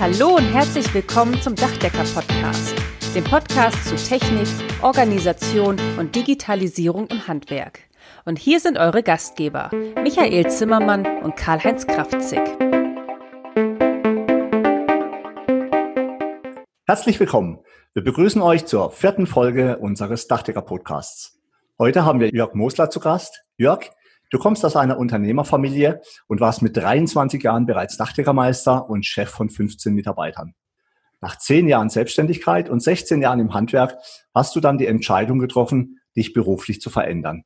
Hallo und herzlich willkommen zum Dachdecker-Podcast, dem Podcast zu Technik, Organisation und Digitalisierung im Handwerk. Und hier sind eure Gastgeber, Michael Zimmermann und Karl-Heinz Kraftzig. Herzlich willkommen. Wir begrüßen euch zur vierten Folge unseres Dachdecker-Podcasts. Heute haben wir Jörg Mosler zu Gast. Jörg, Du kommst aus einer Unternehmerfamilie und warst mit 23 Jahren bereits Dachdeckermeister und Chef von 15 Mitarbeitern. Nach zehn Jahren Selbstständigkeit und 16 Jahren im Handwerk hast du dann die Entscheidung getroffen, dich beruflich zu verändern.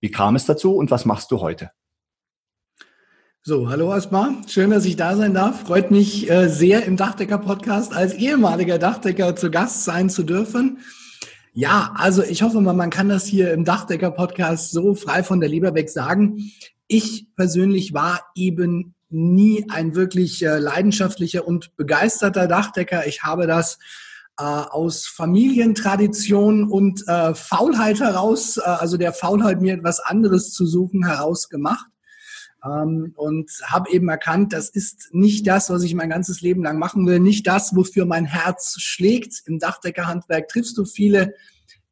Wie kam es dazu und was machst du heute? So, hallo erstmal. Schön, dass ich da sein darf. Freut mich äh, sehr, im Dachdecker-Podcast als ehemaliger Dachdecker zu Gast sein zu dürfen. Ja, also ich hoffe mal, man kann das hier im Dachdecker-Podcast so frei von der Leber weg sagen. Ich persönlich war eben nie ein wirklich äh, leidenschaftlicher und begeisterter Dachdecker. Ich habe das äh, aus Familientradition und äh, Faulheit heraus, äh, also der Faulheit mir etwas anderes zu suchen, heraus gemacht ähm, und habe eben erkannt, das ist nicht das, was ich mein ganzes Leben lang machen will, nicht das, wofür mein Herz schlägt. Im Dachdeckerhandwerk triffst du viele,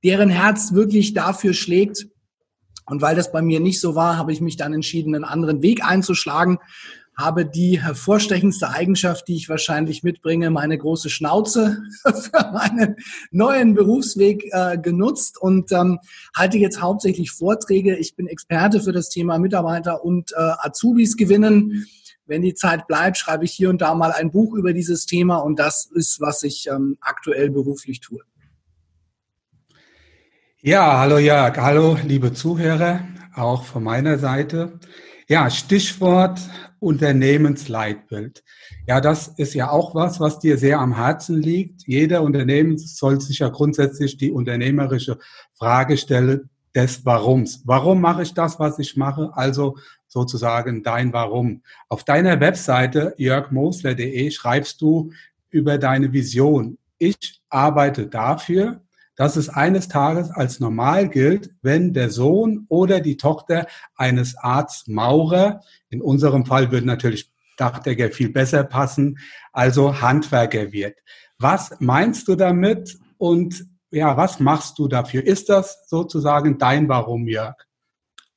deren Herz wirklich dafür schlägt. Und weil das bei mir nicht so war, habe ich mich dann entschieden, einen anderen Weg einzuschlagen habe die hervorstechendste Eigenschaft, die ich wahrscheinlich mitbringe, meine große Schnauze für meinen neuen Berufsweg äh, genutzt und ähm, halte jetzt hauptsächlich Vorträge. Ich bin Experte für das Thema Mitarbeiter und äh, Azubis gewinnen. Wenn die Zeit bleibt, schreibe ich hier und da mal ein Buch über dieses Thema und das ist, was ich ähm, aktuell beruflich tue. Ja, hallo Jörg, hallo liebe Zuhörer, auch von meiner Seite. Ja, Stichwort Unternehmensleitbild. Ja, das ist ja auch was, was dir sehr am Herzen liegt. Jeder Unternehmen soll sich ja grundsätzlich die unternehmerische Frage stellen des Warums. Warum mache ich das, was ich mache? Also sozusagen dein Warum. Auf deiner Webseite jörgmosler.de schreibst du über deine Vision. Ich arbeite dafür, dass es eines Tages als normal gilt, wenn der Sohn oder die Tochter eines Arztes Maurer, in unserem Fall würde natürlich Dachdecker viel besser passen, also Handwerker wird. Was meinst du damit und ja, was machst du dafür? Ist das sozusagen dein Warum, Jörg?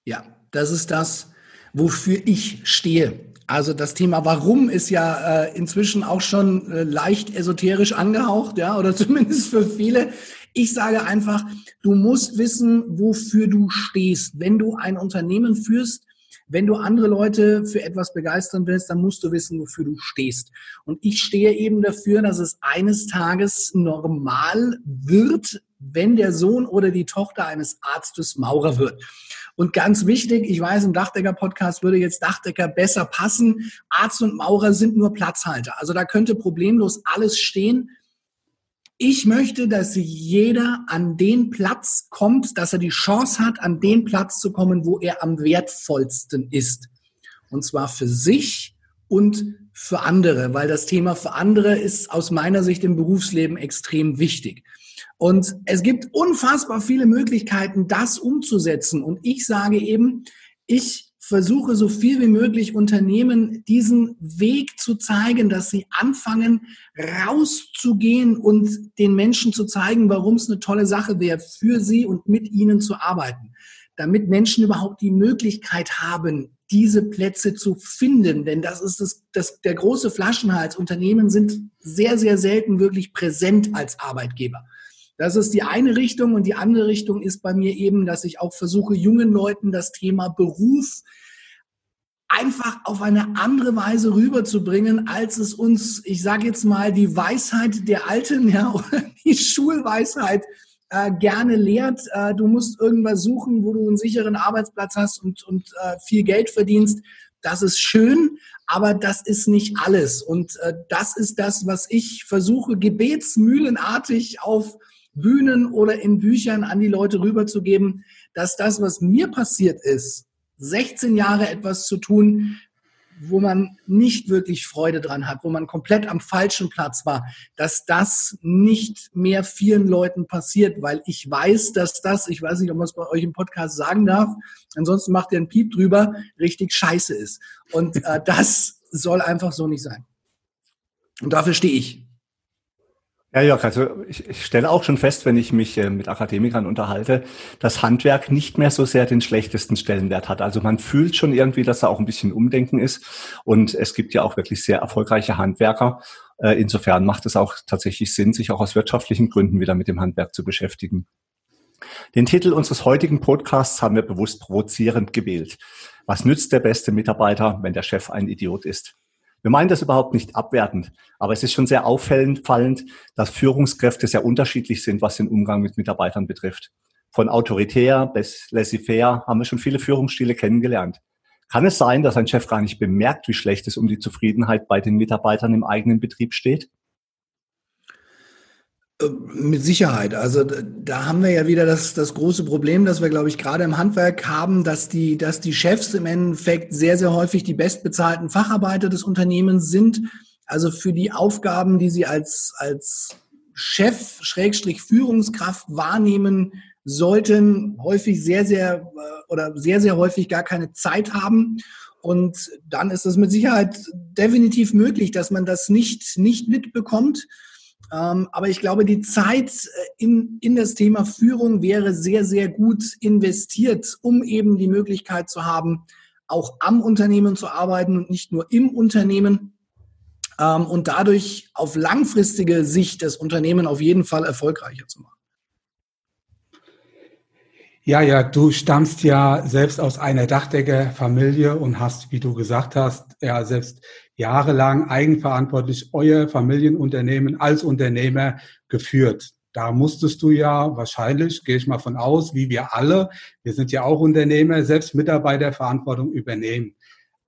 Ja, das ist das, wofür ich stehe. Also das Thema Warum ist ja äh, inzwischen auch schon äh, leicht esoterisch angehaucht, ja, oder zumindest für viele. Ich sage einfach, du musst wissen, wofür du stehst. Wenn du ein Unternehmen führst, wenn du andere Leute für etwas begeistern willst, dann musst du wissen, wofür du stehst. Und ich stehe eben dafür, dass es eines Tages normal wird, wenn der Sohn oder die Tochter eines Arztes Maurer wird. Und ganz wichtig, ich weiß, im Dachdecker-Podcast würde jetzt Dachdecker besser passen. Arzt und Maurer sind nur Platzhalter. Also da könnte problemlos alles stehen. Ich möchte, dass jeder an den Platz kommt, dass er die Chance hat, an den Platz zu kommen, wo er am wertvollsten ist. Und zwar für sich und für andere, weil das Thema für andere ist aus meiner Sicht im Berufsleben extrem wichtig. Und es gibt unfassbar viele Möglichkeiten, das umzusetzen. Und ich sage eben, ich versuche so viel wie möglich Unternehmen diesen Weg zu zeigen, dass sie anfangen, rauszugehen und den Menschen zu zeigen, warum es eine tolle Sache wäre, für sie und mit ihnen zu arbeiten. Damit Menschen überhaupt die Möglichkeit haben, diese Plätze zu finden. Denn das ist das, das, der große Flaschenhals. Unternehmen sind sehr, sehr selten wirklich präsent als Arbeitgeber. Das ist die eine Richtung und die andere Richtung ist bei mir eben, dass ich auch versuche, jungen Leuten das Thema Beruf einfach auf eine andere Weise rüberzubringen, als es uns, ich sage jetzt mal, die Weisheit der Alten, ja, oder die Schulweisheit äh, gerne lehrt. Äh, du musst irgendwas suchen, wo du einen sicheren Arbeitsplatz hast und, und äh, viel Geld verdienst. Das ist schön, aber das ist nicht alles. Und äh, das ist das, was ich versuche, gebetsmühlenartig auf Bühnen oder in Büchern an die Leute rüberzugeben, dass das, was mir passiert ist, 16 Jahre etwas zu tun, wo man nicht wirklich Freude dran hat, wo man komplett am falschen Platz war, dass das nicht mehr vielen Leuten passiert, weil ich weiß, dass das, ich weiß nicht, ob man es bei euch im Podcast sagen darf, ansonsten macht ihr einen Piep drüber, richtig scheiße ist. Und äh, das soll einfach so nicht sein. Und dafür stehe ich. Ja, Jörg, also ich, ich stelle auch schon fest, wenn ich mich äh, mit Akademikern unterhalte, dass Handwerk nicht mehr so sehr den schlechtesten Stellenwert hat. Also man fühlt schon irgendwie, dass da auch ein bisschen Umdenken ist. Und es gibt ja auch wirklich sehr erfolgreiche Handwerker. Äh, insofern macht es auch tatsächlich Sinn, sich auch aus wirtschaftlichen Gründen wieder mit dem Handwerk zu beschäftigen. Den Titel unseres heutigen Podcasts haben wir bewusst provozierend gewählt. Was nützt der beste Mitarbeiter, wenn der Chef ein Idiot ist? Wir meinen das überhaupt nicht abwertend, aber es ist schon sehr auffällend, fallend, dass Führungskräfte sehr unterschiedlich sind, was den Umgang mit Mitarbeitern betrifft. Von autoritär bis laissez-faire haben wir schon viele Führungsstile kennengelernt. Kann es sein, dass ein Chef gar nicht bemerkt, wie schlecht es um die Zufriedenheit bei den Mitarbeitern im eigenen Betrieb steht? Äh, mit Sicherheit. Also da haben wir ja wieder das, das große Problem, dass wir, glaube ich, gerade im Handwerk haben, dass die, dass die Chefs im Endeffekt sehr, sehr häufig die bestbezahlten Facharbeiter des Unternehmens sind. Also für die Aufgaben, die sie als, als Chef, Schrägstrich Führungskraft wahrnehmen sollten, häufig sehr, sehr äh, oder sehr, sehr häufig gar keine Zeit haben. Und dann ist es mit Sicherheit definitiv möglich, dass man das nicht, nicht mitbekommt. Ähm, aber ich glaube, die Zeit äh, in, in das Thema Führung wäre sehr, sehr gut investiert, um eben die Möglichkeit zu haben, auch am Unternehmen zu arbeiten und nicht nur im Unternehmen ähm, und dadurch auf langfristige Sicht das Unternehmen auf jeden Fall erfolgreicher zu machen. Ja, ja, du stammst ja selbst aus einer Dachdeckerfamilie und hast, wie du gesagt hast, ja selbst jahrelang eigenverantwortlich euer Familienunternehmen als Unternehmer geführt. Da musstest du ja wahrscheinlich, gehe ich mal von aus, wie wir alle, wir sind ja auch Unternehmer, selbst Mitarbeiterverantwortung übernehmen.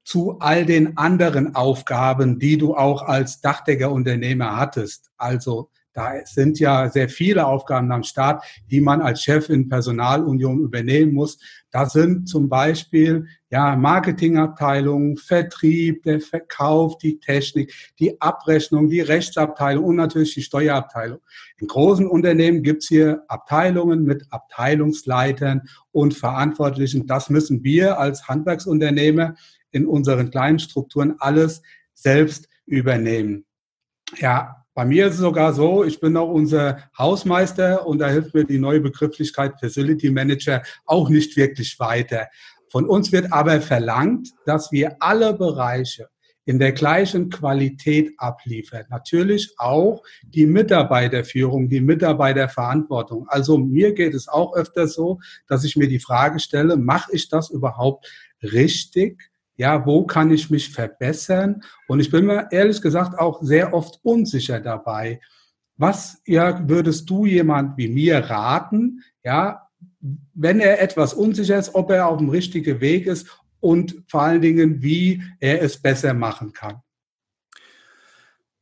Zu all den anderen Aufgaben, die du auch als Dachdeckerunternehmer hattest, also da sind ja sehr viele Aufgaben am Start, die man als Chef in Personalunion übernehmen muss. Da sind zum Beispiel ja Marketingabteilung, Vertrieb, der Verkauf, die Technik, die Abrechnung, die Rechtsabteilung und natürlich die Steuerabteilung. In großen Unternehmen gibt's hier Abteilungen mit Abteilungsleitern und Verantwortlichen. Das müssen wir als Handwerksunternehmer in unseren kleinen Strukturen alles selbst übernehmen. Ja, bei mir ist es sogar so, ich bin auch unser Hausmeister und da hilft mir die neue Begrifflichkeit Facility Manager auch nicht wirklich weiter. Von uns wird aber verlangt, dass wir alle Bereiche in der gleichen Qualität abliefern. Natürlich auch die Mitarbeiterführung, die Mitarbeiterverantwortung. Also mir geht es auch öfter so, dass ich mir die Frage stelle, mache ich das überhaupt richtig? Ja, wo kann ich mich verbessern? Und ich bin mir ehrlich gesagt auch sehr oft unsicher dabei. Was ja, würdest du jemand wie mir raten, ja, wenn er etwas unsicher ist, ob er auf dem richtigen Weg ist und vor allen Dingen, wie er es besser machen kann?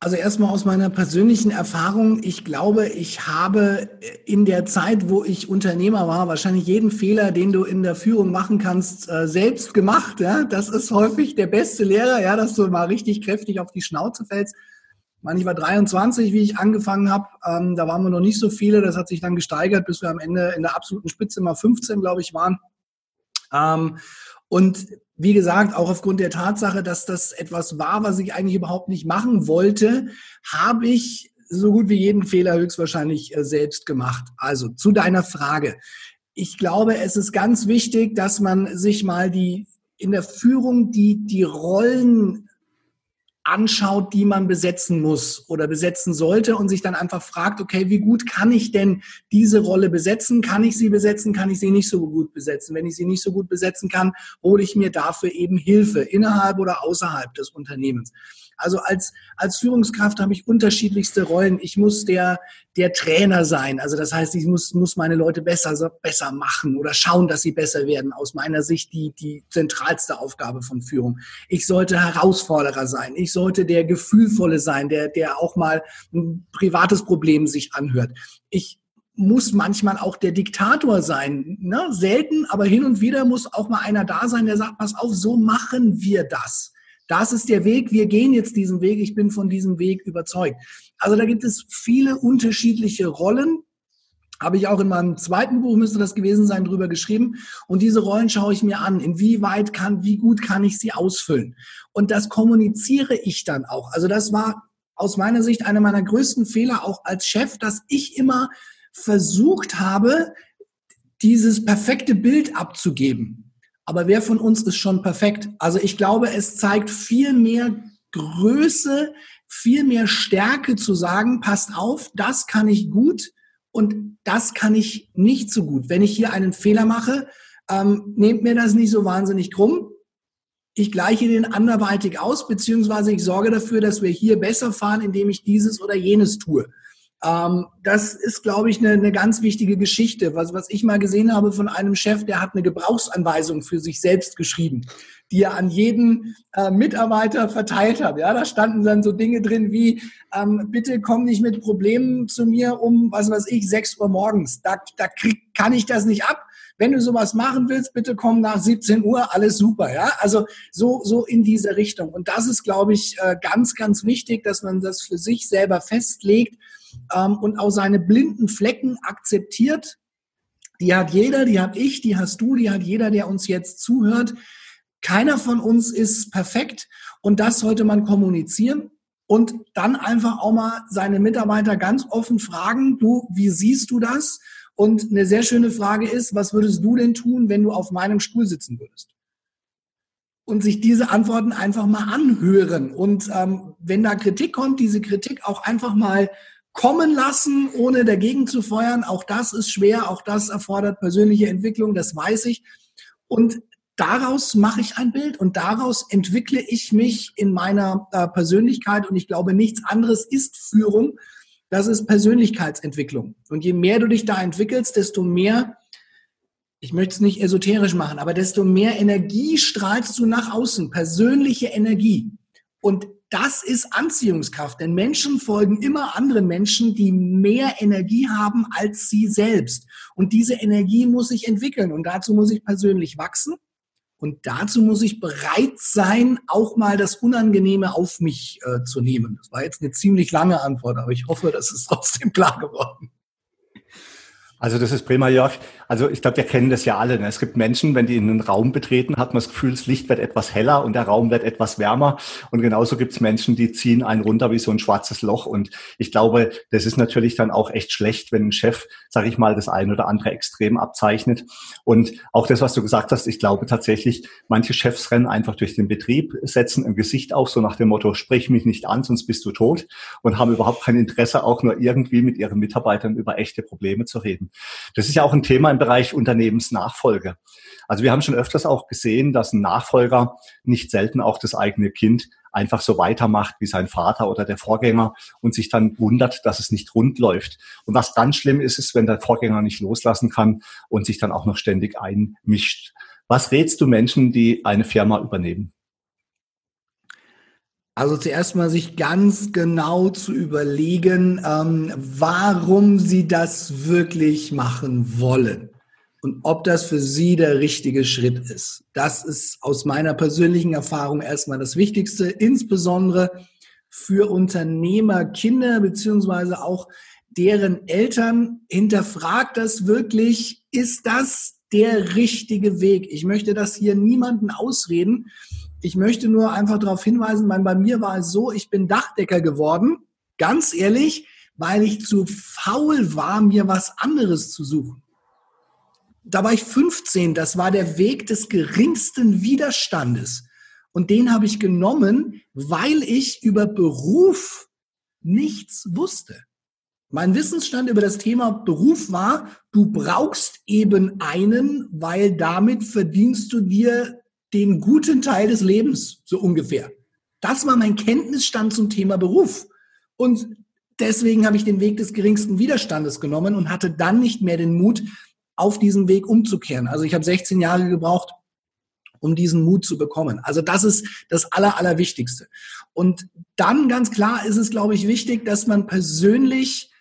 Also erstmal aus meiner persönlichen Erfahrung, ich glaube, ich habe in der Zeit, wo ich Unternehmer war, wahrscheinlich jeden Fehler, den du in der Führung machen kannst, äh, selbst gemacht. Das ist häufig der beste Lehrer, ja, dass du mal richtig kräftig auf die Schnauze fällst. Ich war 23, wie ich angefangen habe. Ähm, da waren wir noch nicht so viele. Das hat sich dann gesteigert, bis wir am Ende in der absoluten Spitze mal 15, glaube ich, waren. Ähm, und wie gesagt, auch aufgrund der Tatsache, dass das etwas war, was ich eigentlich überhaupt nicht machen wollte, habe ich so gut wie jeden Fehler höchstwahrscheinlich äh, selbst gemacht. Also zu deiner Frage. Ich glaube, es ist ganz wichtig, dass man sich mal die in der Führung die, die Rollen anschaut, die man besetzen muss oder besetzen sollte und sich dann einfach fragt, okay, wie gut kann ich denn diese Rolle besetzen? Kann ich sie besetzen? Kann ich sie nicht so gut besetzen? Wenn ich sie nicht so gut besetzen kann, hole ich mir dafür eben Hilfe innerhalb oder außerhalb des Unternehmens. Also als, als Führungskraft habe ich unterschiedlichste Rollen. Ich muss der, der Trainer sein. Also das heißt, ich muss, muss meine Leute besser, besser machen oder schauen, dass sie besser werden. Aus meiner Sicht die, die zentralste Aufgabe von Führung. Ich sollte Herausforderer sein. Ich sollte der Gefühlvolle sein, der, der auch mal ein privates Problem sich anhört. Ich muss manchmal auch der Diktator sein. Ne? Selten, aber hin und wieder muss auch mal einer da sein, der sagt, pass auf, so machen wir das. Das ist der Weg, wir gehen jetzt diesen Weg, ich bin von diesem Weg überzeugt. Also da gibt es viele unterschiedliche Rollen, habe ich auch in meinem zweiten Buch, müsste das gewesen sein, drüber geschrieben. Und diese Rollen schaue ich mir an. Inwieweit kann, wie gut kann ich sie ausfüllen? Und das kommuniziere ich dann auch. Also das war aus meiner Sicht einer meiner größten Fehler auch als Chef, dass ich immer versucht habe, dieses perfekte Bild abzugeben. Aber wer von uns ist schon perfekt? Also ich glaube, es zeigt viel mehr Größe, viel mehr Stärke zu sagen, passt auf, das kann ich gut und das kann ich nicht so gut. Wenn ich hier einen Fehler mache, ähm, nehmt mir das nicht so wahnsinnig krumm. Ich gleiche den anderweitig aus, beziehungsweise ich sorge dafür, dass wir hier besser fahren, indem ich dieses oder jenes tue. Ähm, das ist, glaube ich, eine, eine ganz wichtige Geschichte. Was, was ich mal gesehen habe von einem Chef, der hat eine Gebrauchsanweisung für sich selbst geschrieben, die er an jeden äh, Mitarbeiter verteilt hat. Ja, da standen dann so Dinge drin wie, ähm, bitte komm nicht mit Problemen zu mir um, was weiß ich, 6 Uhr morgens. Da, da krieg, kann ich das nicht ab. Wenn du sowas machen willst, bitte komm nach 17 Uhr, alles super, ja. Also so, so in diese Richtung. Und das ist, glaube ich, äh, ganz, ganz wichtig, dass man das für sich selber festlegt ähm, und auch seine blinden Flecken akzeptiert. Die hat jeder, die habe ich, die hast du, die hat jeder, der uns jetzt zuhört. Keiner von uns ist perfekt und das sollte man kommunizieren und dann einfach auch mal seine Mitarbeiter ganz offen fragen, du, wie siehst du das? Und eine sehr schöne Frage ist, was würdest du denn tun, wenn du auf meinem Stuhl sitzen würdest? Und sich diese Antworten einfach mal anhören. Und ähm, wenn da Kritik kommt, diese Kritik auch einfach mal kommen lassen, ohne dagegen zu feuern. Auch das ist schwer, auch das erfordert persönliche Entwicklung, das weiß ich. Und daraus mache ich ein Bild und daraus entwickle ich mich in meiner äh, Persönlichkeit. Und ich glaube, nichts anderes ist Führung. Das ist Persönlichkeitsentwicklung. Und je mehr du dich da entwickelst, desto mehr, ich möchte es nicht esoterisch machen, aber desto mehr Energie strahlst du nach außen, persönliche Energie. Und das ist Anziehungskraft, denn Menschen folgen immer anderen Menschen, die mehr Energie haben als sie selbst. Und diese Energie muss sich entwickeln und dazu muss ich persönlich wachsen. Und dazu muss ich bereit sein, auch mal das Unangenehme auf mich äh, zu nehmen. Das war jetzt eine ziemlich lange Antwort, aber ich hoffe, das ist trotzdem klar geworden. Also das ist prima, Jörg. Also ich glaube, wir kennen das ja alle. Ne? Es gibt Menschen, wenn die in einen Raum betreten, hat man das Gefühl, das Licht wird etwas heller und der Raum wird etwas wärmer. Und genauso gibt es Menschen, die ziehen einen runter wie so ein schwarzes Loch. Und ich glaube, das ist natürlich dann auch echt schlecht, wenn ein Chef, sage ich mal, das ein oder andere Extrem abzeichnet. Und auch das, was du gesagt hast, ich glaube tatsächlich, manche Chefs rennen einfach durch den Betrieb, setzen ein Gesicht auf, so nach dem Motto, sprich mich nicht an, sonst bist du tot und haben überhaupt kein Interesse, auch nur irgendwie mit ihren Mitarbeitern über echte Probleme zu reden. Das ist ja auch ein Thema, im Bereich Unternehmensnachfolge. Also wir haben schon öfters auch gesehen, dass ein Nachfolger nicht selten auch das eigene Kind einfach so weitermacht wie sein Vater oder der Vorgänger und sich dann wundert, dass es nicht rund läuft. Und was ganz schlimm ist, ist, wenn der Vorgänger nicht loslassen kann und sich dann auch noch ständig einmischt. Was rätst du Menschen, die eine Firma übernehmen? Also zuerst mal sich ganz genau zu überlegen, ähm, warum sie das wirklich machen wollen und ob das für sie der richtige Schritt ist. Das ist aus meiner persönlichen Erfahrung erstmal das Wichtigste, insbesondere für Unternehmer, Kinder beziehungsweise auch deren Eltern. Hinterfragt das wirklich, ist das der richtige Weg? Ich möchte das hier niemanden ausreden. Ich möchte nur einfach darauf hinweisen, bei mir war es so, ich bin Dachdecker geworden, ganz ehrlich, weil ich zu faul war, mir was anderes zu suchen. Da war ich 15, das war der Weg des geringsten Widerstandes. Und den habe ich genommen, weil ich über Beruf nichts wusste. Mein Wissensstand über das Thema Beruf war, du brauchst eben einen, weil damit verdienst du dir den guten Teil des Lebens, so ungefähr. Das war mein Kenntnisstand zum Thema Beruf. Und deswegen habe ich den Weg des geringsten Widerstandes genommen und hatte dann nicht mehr den Mut, auf diesen Weg umzukehren. Also ich habe 16 Jahre gebraucht, um diesen Mut zu bekommen. Also das ist das Aller, Allerwichtigste. Und dann ganz klar ist es, glaube ich, wichtig, dass man persönlich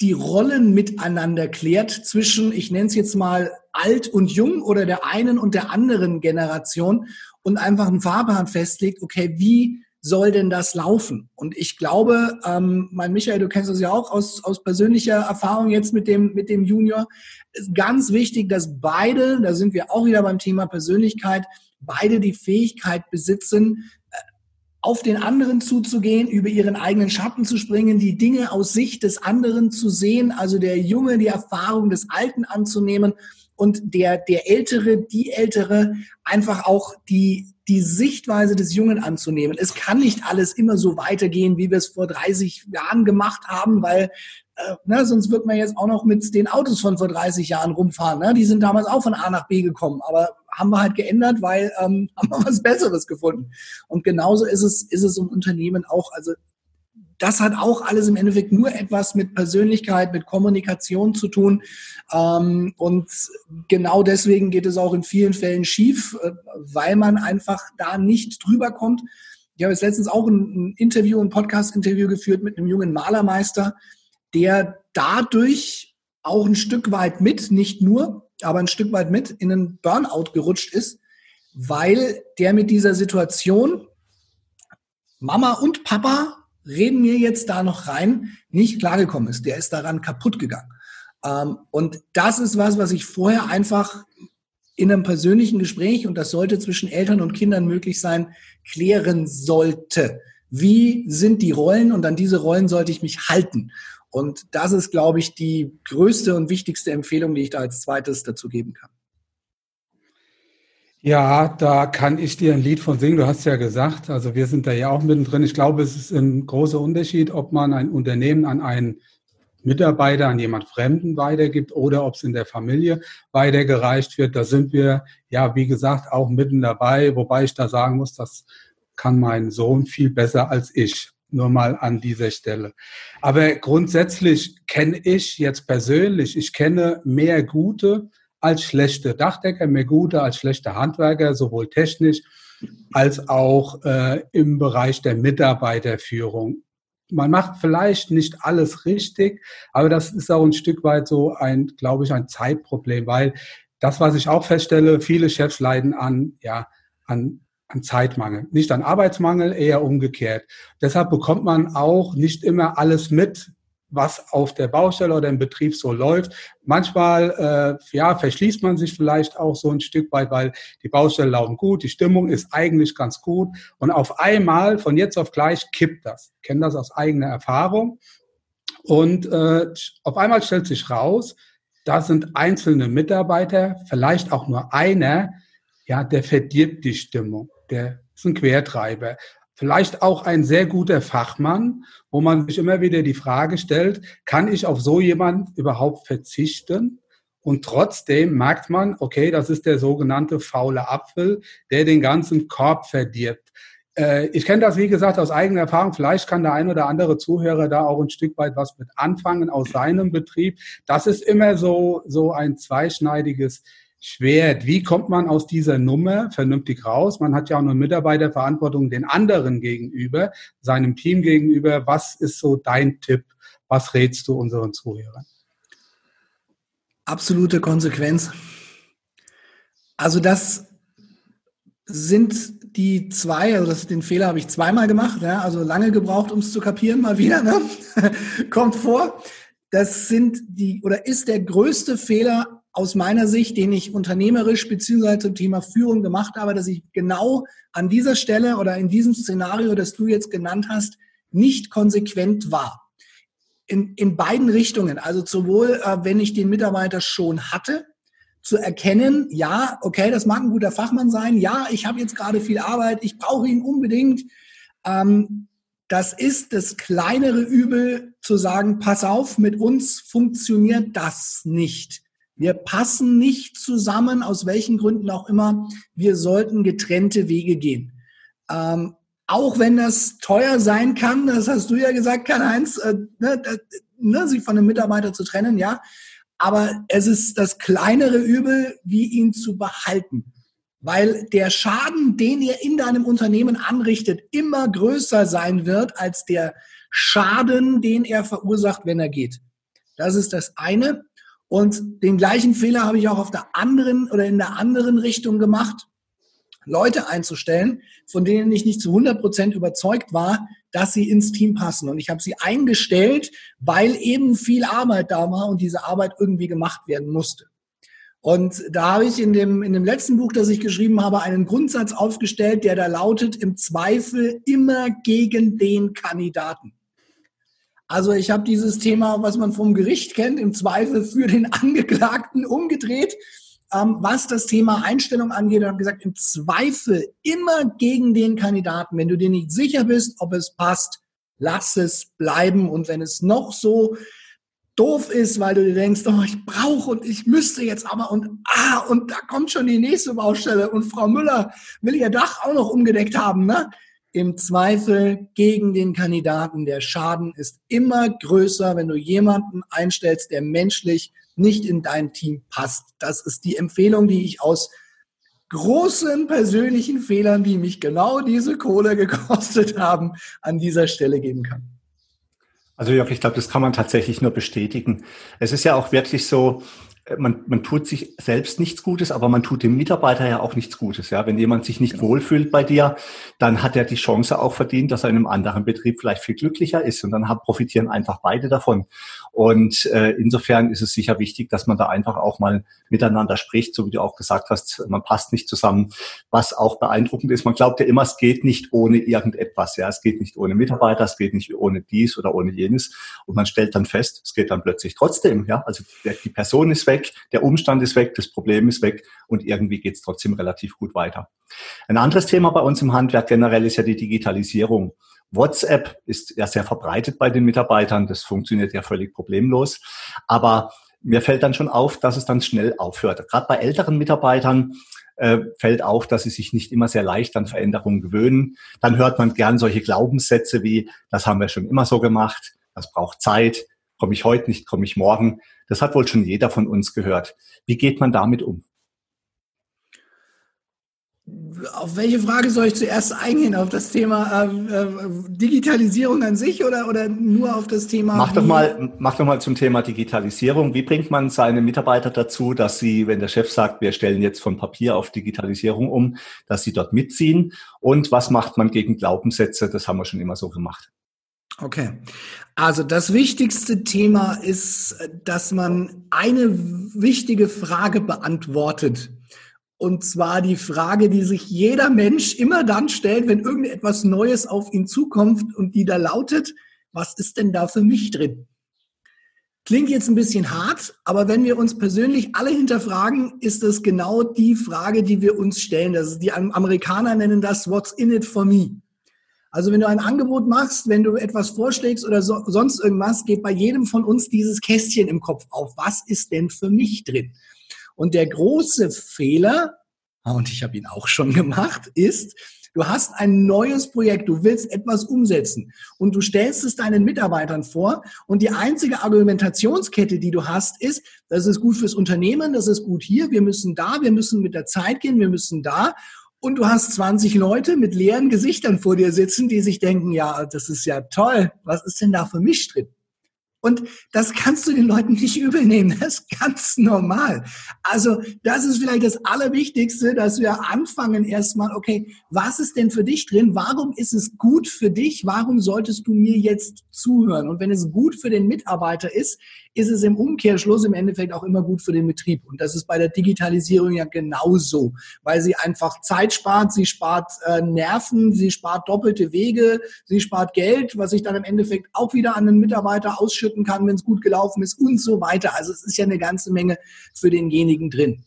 die Rollen miteinander klärt zwischen, ich nenne es jetzt mal alt und jung oder der einen und der anderen Generation und einfach einen Fahrplan festlegt, okay, wie soll denn das laufen? Und ich glaube, ähm, mein Michael, du kennst das ja auch aus, aus persönlicher Erfahrung jetzt mit dem, mit dem Junior, ist ganz wichtig, dass beide, da sind wir auch wieder beim Thema Persönlichkeit, beide die Fähigkeit besitzen, auf den anderen zuzugehen, über ihren eigenen Schatten zu springen, die Dinge aus Sicht des anderen zu sehen, also der Junge die Erfahrung des Alten anzunehmen und der, der Ältere, die Ältere einfach auch die, die Sichtweise des Jungen anzunehmen. Es kann nicht alles immer so weitergehen, wie wir es vor 30 Jahren gemacht haben, weil äh, ne, sonst wird man jetzt auch noch mit den Autos von vor 30 Jahren rumfahren. Ne? Die sind damals auch von A nach B gekommen, aber haben wir halt geändert, weil ähm, haben wir was Besseres gefunden. Und genauso ist es, ist es im Unternehmen auch. Also das hat auch alles im Endeffekt nur etwas mit Persönlichkeit, mit Kommunikation zu tun. Ähm, und genau deswegen geht es auch in vielen Fällen schief, äh, weil man einfach da nicht drüber kommt. Ich habe jetzt letztens auch ein, ein Interview, ein Podcast-Interview geführt mit einem jungen Malermeister, der dadurch auch ein Stück weit mit, nicht nur, aber ein Stück weit mit in einen Burnout gerutscht ist, weil der mit dieser Situation Mama und Papa reden mir jetzt da noch rein, nicht klargekommen ist. Der ist daran kaputt gegangen. Ähm, und das ist was, was ich vorher einfach in einem persönlichen Gespräch, und das sollte zwischen Eltern und Kindern möglich sein, klären sollte. Wie sind die Rollen und an diese Rollen sollte ich mich halten? Und das ist, glaube ich, die größte und wichtigste Empfehlung, die ich da als zweites dazu geben kann. Ja, da kann ich dir ein Lied von singen. Du hast ja gesagt, also wir sind da ja auch mittendrin. Ich glaube, es ist ein großer Unterschied, ob man ein Unternehmen an einen Mitarbeiter, an jemand Fremden weitergibt oder ob es in der Familie weitergereicht wird. Da sind wir, ja, wie gesagt, auch mitten dabei, wobei ich da sagen muss, das kann mein Sohn viel besser als ich. Nur mal an dieser Stelle. Aber grundsätzlich kenne ich jetzt persönlich, ich kenne mehr gute als schlechte Dachdecker, mehr gute als schlechte Handwerker, sowohl technisch als auch äh, im Bereich der Mitarbeiterführung. Man macht vielleicht nicht alles richtig, aber das ist auch ein Stück weit so ein, glaube ich, ein Zeitproblem, weil das, was ich auch feststelle, viele Chefs leiden an, ja, an an Zeitmangel, nicht an Arbeitsmangel, eher umgekehrt. Deshalb bekommt man auch nicht immer alles mit, was auf der Baustelle oder im Betrieb so läuft. Manchmal äh, ja, verschließt man sich vielleicht auch so ein Stück weit, weil die Baustelle laufen gut, die Stimmung ist eigentlich ganz gut und auf einmal, von jetzt auf gleich, kippt das. Ich kenne das aus eigener Erfahrung. Und äh, auf einmal stellt sich raus, da sind einzelne Mitarbeiter, vielleicht auch nur einer, ja, der verdirbt die Stimmung der ist ein Quertreiber. Vielleicht auch ein sehr guter Fachmann, wo man sich immer wieder die Frage stellt, kann ich auf so jemand überhaupt verzichten? Und trotzdem merkt man, okay, das ist der sogenannte faule Apfel, der den ganzen Korb verdirbt. Äh, ich kenne das, wie gesagt, aus eigener Erfahrung. Vielleicht kann der ein oder andere Zuhörer da auch ein Stück weit was mit anfangen aus seinem Betrieb. Das ist immer so, so ein zweischneidiges Schwert. Wie kommt man aus dieser Nummer vernünftig raus? Man hat ja auch eine Mitarbeiterverantwortung den anderen gegenüber, seinem Team gegenüber. Was ist so dein Tipp? Was rätst du unseren Zuhörern? Absolute Konsequenz. Also das sind die zwei, also das, den Fehler habe ich zweimal gemacht, ja, also lange gebraucht, um es zu kapieren, mal wieder, ne? kommt vor. Das sind die, oder ist der größte Fehler aus meiner Sicht, den ich unternehmerisch beziehungsweise zum Thema Führung gemacht habe, dass ich genau an dieser Stelle oder in diesem Szenario, das du jetzt genannt hast, nicht konsequent war. In, in beiden Richtungen. Also sowohl, äh, wenn ich den Mitarbeiter schon hatte, zu erkennen, ja, okay, das mag ein guter Fachmann sein, ja, ich habe jetzt gerade viel Arbeit, ich brauche ihn unbedingt. Ähm, das ist das kleinere Übel zu sagen, pass auf, mit uns funktioniert das nicht. Wir passen nicht zusammen, aus welchen Gründen auch immer. Wir sollten getrennte Wege gehen. Ähm, auch wenn das teuer sein kann, das hast du ja gesagt, Karl-Heinz, äh, ne, ne, sich von einem Mitarbeiter zu trennen, ja. Aber es ist das kleinere Übel, wie ihn zu behalten. Weil der Schaden, den ihr in deinem Unternehmen anrichtet, immer größer sein wird als der Schaden, den er verursacht, wenn er geht. Das ist das eine. Und den gleichen Fehler habe ich auch auf der anderen oder in der anderen Richtung gemacht, Leute einzustellen, von denen ich nicht zu 100 Prozent überzeugt war, dass sie ins Team passen. Und ich habe sie eingestellt, weil eben viel Arbeit da war und diese Arbeit irgendwie gemacht werden musste. Und da habe ich in dem, in dem letzten Buch, das ich geschrieben habe, einen Grundsatz aufgestellt, der da lautet, im Zweifel immer gegen den Kandidaten. Also ich habe dieses Thema, was man vom Gericht kennt, im Zweifel für den Angeklagten umgedreht, ähm, was das Thema Einstellung angeht. Und habe gesagt, im Zweifel immer gegen den Kandidaten. Wenn du dir nicht sicher bist, ob es passt, lass es bleiben. Und wenn es noch so doof ist, weil du dir denkst, oh, ich brauche und ich müsste jetzt aber und ah, und da kommt schon die nächste Baustelle und Frau Müller will ihr Dach auch noch umgedeckt haben, ne? Im Zweifel gegen den Kandidaten. Der Schaden ist immer größer, wenn du jemanden einstellst, der menschlich nicht in dein Team passt. Das ist die Empfehlung, die ich aus großen persönlichen Fehlern, die mich genau diese Kohle gekostet haben, an dieser Stelle geben kann. Also Jörg, ich glaube, das kann man tatsächlich nur bestätigen. Es ist ja auch wirklich so, man, man tut sich selbst nichts Gutes, aber man tut dem Mitarbeiter ja auch nichts Gutes. Ja, wenn jemand sich nicht genau. wohlfühlt bei dir, dann hat er die Chance auch verdient, dass er in einem anderen Betrieb vielleicht viel glücklicher ist und dann haben, profitieren einfach beide davon. Und äh, insofern ist es sicher wichtig, dass man da einfach auch mal miteinander spricht, so wie du auch gesagt hast, man passt nicht zusammen. Was auch beeindruckend ist, man glaubt ja immer, es geht nicht ohne irgendetwas. Ja, es geht nicht ohne Mitarbeiter, es geht nicht ohne dies oder ohne jenes. Und man stellt dann fest, es geht dann plötzlich trotzdem. Ja, also die Person ist weg, der Umstand ist weg, das Problem ist weg und irgendwie geht es trotzdem relativ gut weiter. Ein anderes Thema bei uns im Handwerk generell ist ja die Digitalisierung. WhatsApp ist ja sehr verbreitet bei den Mitarbeitern, das funktioniert ja völlig problemlos, aber mir fällt dann schon auf, dass es dann schnell aufhört. Gerade bei älteren Mitarbeitern äh, fällt auf, dass sie sich nicht immer sehr leicht an Veränderungen gewöhnen. Dann hört man gern solche Glaubenssätze wie, das haben wir schon immer so gemacht, das braucht Zeit, komme ich heute nicht, komme ich morgen. Das hat wohl schon jeder von uns gehört. Wie geht man damit um? Auf welche Frage soll ich zuerst eingehen? Auf das Thema äh, äh, Digitalisierung an sich oder, oder nur auf das Thema? Mach doch, mal, mach doch mal zum Thema Digitalisierung. Wie bringt man seine Mitarbeiter dazu, dass sie, wenn der Chef sagt, wir stellen jetzt von Papier auf Digitalisierung um, dass sie dort mitziehen? Und was macht man gegen Glaubenssätze? Das haben wir schon immer so gemacht. Okay. Also das wichtigste Thema ist, dass man eine wichtige Frage beantwortet. Und zwar die Frage, die sich jeder Mensch immer dann stellt, wenn irgendetwas Neues auf ihn zukommt und die da lautet, was ist denn da für mich drin? Klingt jetzt ein bisschen hart, aber wenn wir uns persönlich alle hinterfragen, ist das genau die Frage, die wir uns stellen. Das die Amerikaner nennen das What's in it for me? Also wenn du ein Angebot machst, wenn du etwas vorschlägst oder so, sonst irgendwas, geht bei jedem von uns dieses Kästchen im Kopf auf. Was ist denn für mich drin? Und der große Fehler, und ich habe ihn auch schon gemacht, ist, du hast ein neues Projekt, du willst etwas umsetzen. Und du stellst es deinen Mitarbeitern vor. Und die einzige Argumentationskette, die du hast, ist, das ist gut fürs Unternehmen, das ist gut hier, wir müssen da, wir müssen mit der Zeit gehen, wir müssen da. Und du hast 20 Leute mit leeren Gesichtern vor dir sitzen, die sich denken, ja, das ist ja toll, was ist denn da für mich drin? Und das kannst du den Leuten nicht übel nehmen. Das ist ganz normal. Also das ist vielleicht das Allerwichtigste, dass wir anfangen erstmal, okay, was ist denn für dich drin? Warum ist es gut für dich? Warum solltest du mir jetzt zuhören? Und wenn es gut für den Mitarbeiter ist, ist es im Umkehrschluss im Endeffekt auch immer gut für den Betrieb. Und das ist bei der Digitalisierung ja genauso, weil sie einfach Zeit spart, sie spart äh, Nerven, sie spart doppelte Wege, sie spart Geld, was ich dann im Endeffekt auch wieder an den Mitarbeiter ausschütten kann, wenn es gut gelaufen ist und so weiter. Also es ist ja eine ganze Menge für denjenigen drin.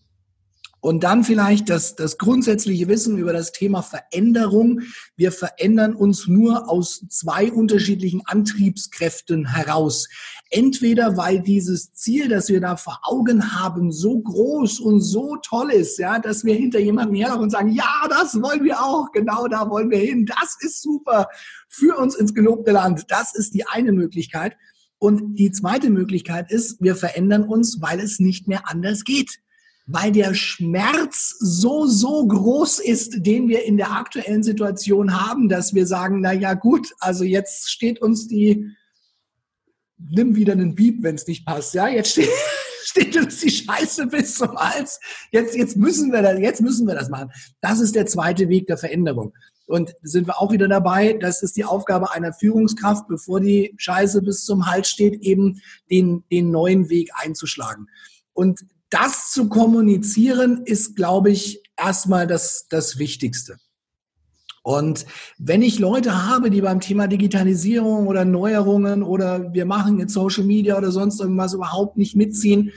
Und dann vielleicht das, das grundsätzliche Wissen über das Thema Veränderung. Wir verändern uns nur aus zwei unterschiedlichen Antriebskräften heraus. Entweder weil dieses Ziel, das wir da vor Augen haben, so groß und so toll ist, ja, dass wir hinter jemandem herlaufen und sagen, ja, das wollen wir auch, genau da wollen wir hin, das ist super, für uns ins gelobte Land. Das ist die eine Möglichkeit. Und die zweite Möglichkeit ist, wir verändern uns, weil es nicht mehr anders geht weil der Schmerz so, so groß ist, den wir in der aktuellen Situation haben, dass wir sagen, na ja, gut, also jetzt steht uns die, nimm wieder einen Beep, wenn es nicht passt, ja, jetzt steht, steht uns die Scheiße bis zum Hals. Jetzt, jetzt müssen wir das, jetzt müssen wir das machen. Das ist der zweite Weg der Veränderung. Und sind wir auch wieder dabei, das ist die Aufgabe einer Führungskraft, bevor die Scheiße bis zum Hals steht, eben den, den neuen Weg einzuschlagen. Und das zu kommunizieren ist, glaube ich, erstmal das, das Wichtigste. Und wenn ich Leute habe, die beim Thema Digitalisierung oder Neuerungen oder wir machen jetzt Social Media oder sonst irgendwas überhaupt nicht mitziehen,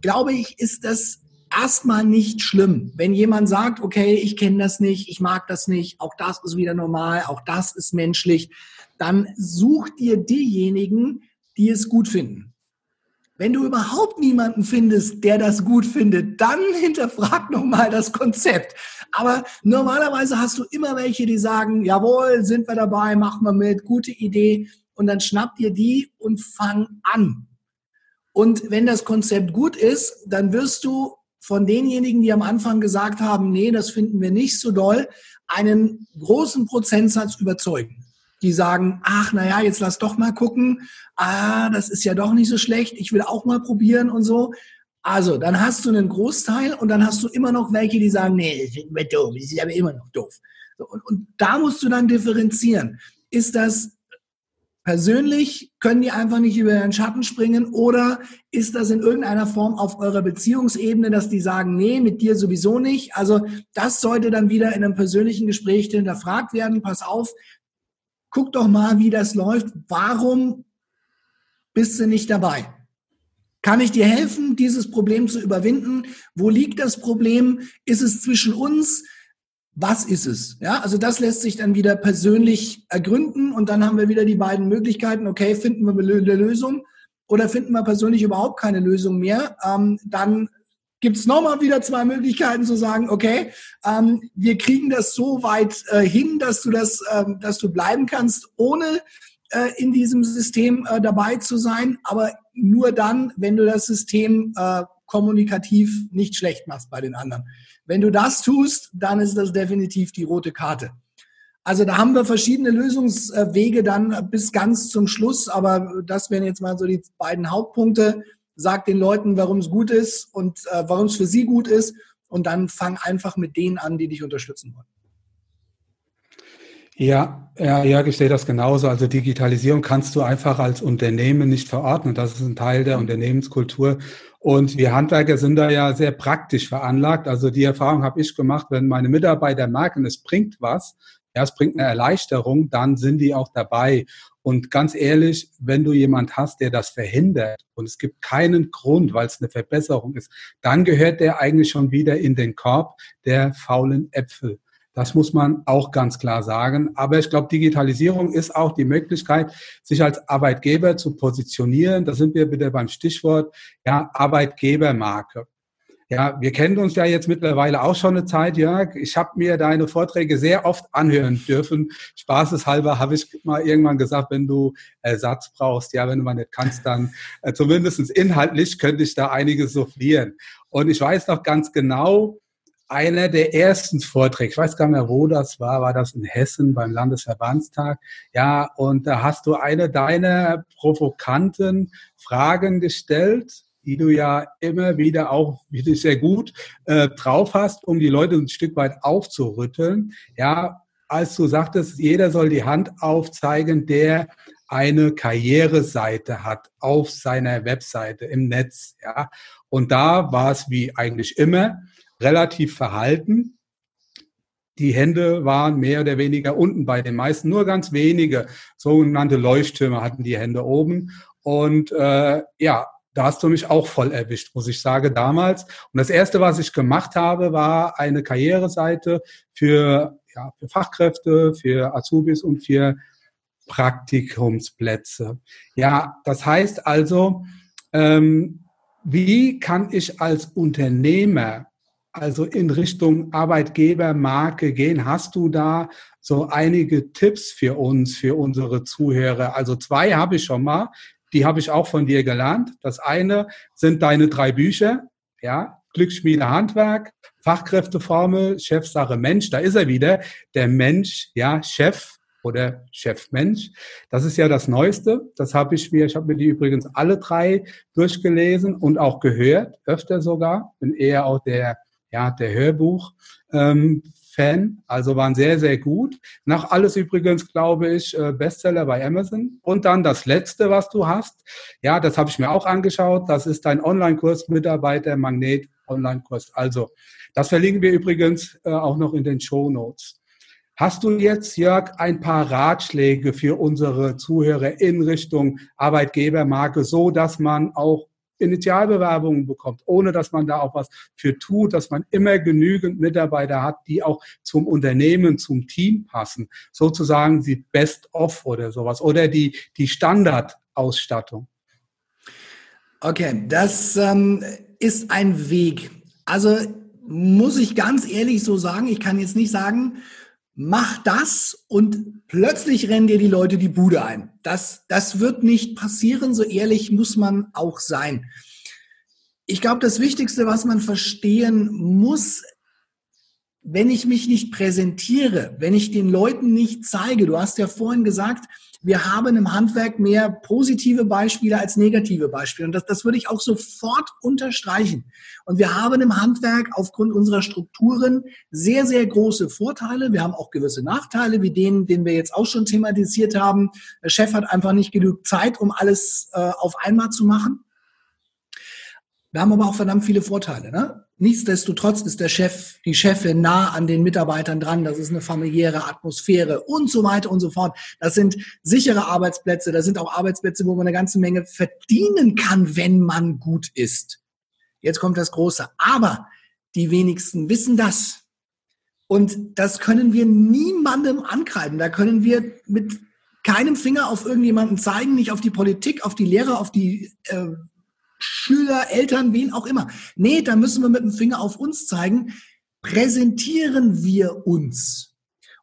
glaube ich, ist das erstmal nicht schlimm. Wenn jemand sagt, okay, ich kenne das nicht, ich mag das nicht, auch das ist wieder normal, auch das ist menschlich, dann such dir diejenigen, die es gut finden. Wenn du überhaupt niemanden findest, der das gut findet, dann hinterfrag nochmal das Konzept. Aber normalerweise hast du immer welche, die sagen, jawohl, sind wir dabei, machen wir mit, gute Idee. Und dann schnapp dir die und fang an. Und wenn das Konzept gut ist, dann wirst du von denjenigen, die am Anfang gesagt haben, nee, das finden wir nicht so doll, einen großen Prozentsatz überzeugen die sagen, ach, naja, jetzt lass doch mal gucken. Ah, das ist ja doch nicht so schlecht. Ich will auch mal probieren und so. Also, dann hast du einen Großteil und dann hast du immer noch welche, die sagen, nee, das ist doof, das ist aber immer noch doof. Und, und da musst du dann differenzieren. Ist das persönlich, können die einfach nicht über den Schatten springen oder ist das in irgendeiner Form auf eurer Beziehungsebene, dass die sagen, nee, mit dir sowieso nicht? Also das sollte dann wieder in einem persönlichen Gespräch hinterfragt werden. Pass auf, guck doch mal, wie das läuft. Warum bist du nicht dabei? Kann ich dir helfen, dieses Problem zu überwinden? Wo liegt das Problem? Ist es zwischen uns? Was ist es? Ja, also das lässt sich dann wieder persönlich ergründen und dann haben wir wieder die beiden Möglichkeiten. Okay, finden wir eine Lösung oder finden wir persönlich überhaupt keine Lösung mehr? Ähm, dann gibt es nochmal wieder zwei Möglichkeiten zu sagen, okay, ähm, wir kriegen das so weit äh, hin, dass du das, ähm, dass du bleiben kannst, ohne äh, in diesem System äh, dabei zu sein, aber nur dann, wenn du das System äh, kommunikativ nicht schlecht machst bei den anderen. Wenn du das tust, dann ist das definitiv die rote Karte. Also da haben wir verschiedene Lösungswege dann bis ganz zum Schluss, aber das wären jetzt mal so die beiden Hauptpunkte sag den Leuten, warum es gut ist und äh, warum es für sie gut ist und dann fang einfach mit denen an, die dich unterstützen wollen. Ja, ja, ja, ich sehe das genauso. Also Digitalisierung kannst du einfach als Unternehmen nicht verordnen. Das ist ein Teil der Unternehmenskultur. Und wir Handwerker sind da ja sehr praktisch veranlagt. Also die Erfahrung habe ich gemacht, wenn meine Mitarbeiter merken, es bringt was, ja, es bringt eine Erleichterung, dann sind die auch dabei. Und ganz ehrlich, wenn du jemand hast, der das verhindert und es gibt keinen Grund, weil es eine Verbesserung ist, dann gehört der eigentlich schon wieder in den Korb der faulen Äpfel. Das muss man auch ganz klar sagen. Aber ich glaube, Digitalisierung ist auch die Möglichkeit, sich als Arbeitgeber zu positionieren. Da sind wir wieder beim Stichwort, ja, Arbeitgebermarke. Ja, wir kennen uns ja jetzt mittlerweile auch schon eine Zeit, Jörg. Ich habe mir deine Vorträge sehr oft anhören dürfen. Spaßeshalber habe ich mal irgendwann gesagt, wenn du Ersatz brauchst, ja, wenn du mal nicht kannst, dann äh, zumindest inhaltlich könnte ich da einiges soufflieren. Und ich weiß noch ganz genau, einer der ersten Vorträge, ich weiß gar nicht mehr, wo das war, war das in Hessen beim Landesverbandstag. Ja, und da hast du eine deiner provokanten Fragen gestellt die du ja immer wieder auch wirklich sehr gut äh, drauf hast, um die Leute ein Stück weit aufzurütteln. Ja, als du sagtest, jeder soll die Hand aufzeigen, der eine Karriereseite hat auf seiner Webseite im Netz. Ja, und da war es wie eigentlich immer relativ verhalten. Die Hände waren mehr oder weniger unten bei den meisten, nur ganz wenige sogenannte Leuchttürme hatten die Hände oben. Und äh, ja, da hast du mich auch voll erwischt, muss ich sagen, damals. Und das erste, was ich gemacht habe, war eine Karriereseite für, ja, für Fachkräfte, für Azubis und für Praktikumsplätze. Ja, das heißt also, ähm, wie kann ich als Unternehmer also in Richtung Arbeitgebermarke gehen? Hast du da so einige Tipps für uns, für unsere Zuhörer? Also zwei habe ich schon mal die habe ich auch von dir gelernt. Das eine sind deine drei Bücher, ja, Glücksschmiede Handwerk, Fachkräfteformel, Chefsache Mensch, da ist er wieder, der Mensch, ja, Chef oder Chefmensch. Das ist ja das Neueste. Das habe ich mir, ich habe mir die übrigens alle drei durchgelesen und auch gehört, öfter sogar. Bin eher auch der ja, der Hörbuch. Ähm, also waren sehr, sehr gut. Nach alles übrigens, glaube ich, äh, Bestseller bei Amazon. Und dann das letzte, was du hast, ja, das habe ich mir auch angeschaut, das ist dein Online-Kurs Mitarbeiter Magnet Online-Kurs. Also, das verlinken wir übrigens äh, auch noch in den Show Notes. Hast du jetzt, Jörg, ein paar Ratschläge für unsere Zuhörer in Richtung Arbeitgebermarke, so dass man auch Initialbewerbungen bekommt, ohne dass man da auch was für tut, dass man immer genügend Mitarbeiter hat, die auch zum Unternehmen, zum Team passen. Sozusagen die Best-of oder sowas oder die, die Standardausstattung. Okay, das ähm, ist ein Weg. Also muss ich ganz ehrlich so sagen, ich kann jetzt nicht sagen, mach das und plötzlich rennen dir die Leute die Bude ein. Das, das wird nicht passieren, so ehrlich muss man auch sein. Ich glaube, das Wichtigste, was man verstehen muss, wenn ich mich nicht präsentiere, wenn ich den Leuten nicht zeige, du hast ja vorhin gesagt, wir haben im Handwerk mehr positive Beispiele als negative Beispiele. Und das, das würde ich auch sofort unterstreichen. Und wir haben im Handwerk aufgrund unserer Strukturen sehr, sehr große Vorteile. Wir haben auch gewisse Nachteile, wie den, den wir jetzt auch schon thematisiert haben. Der Chef hat einfach nicht genug Zeit, um alles äh, auf einmal zu machen. Wir haben aber auch verdammt viele Vorteile. Ne? Nichtsdestotrotz ist der Chef, die Chefin nah an den Mitarbeitern dran. Das ist eine familiäre Atmosphäre und so weiter und so fort. Das sind sichere Arbeitsplätze. Das sind auch Arbeitsplätze, wo man eine ganze Menge verdienen kann, wenn man gut ist. Jetzt kommt das Große. Aber die wenigsten wissen das. Und das können wir niemandem ankreiden. Da können wir mit keinem Finger auf irgendjemanden zeigen, nicht auf die Politik, auf die Lehrer, auf die äh, Schüler, Eltern, wen auch immer. Nee, da müssen wir mit dem Finger auf uns zeigen. Präsentieren wir uns.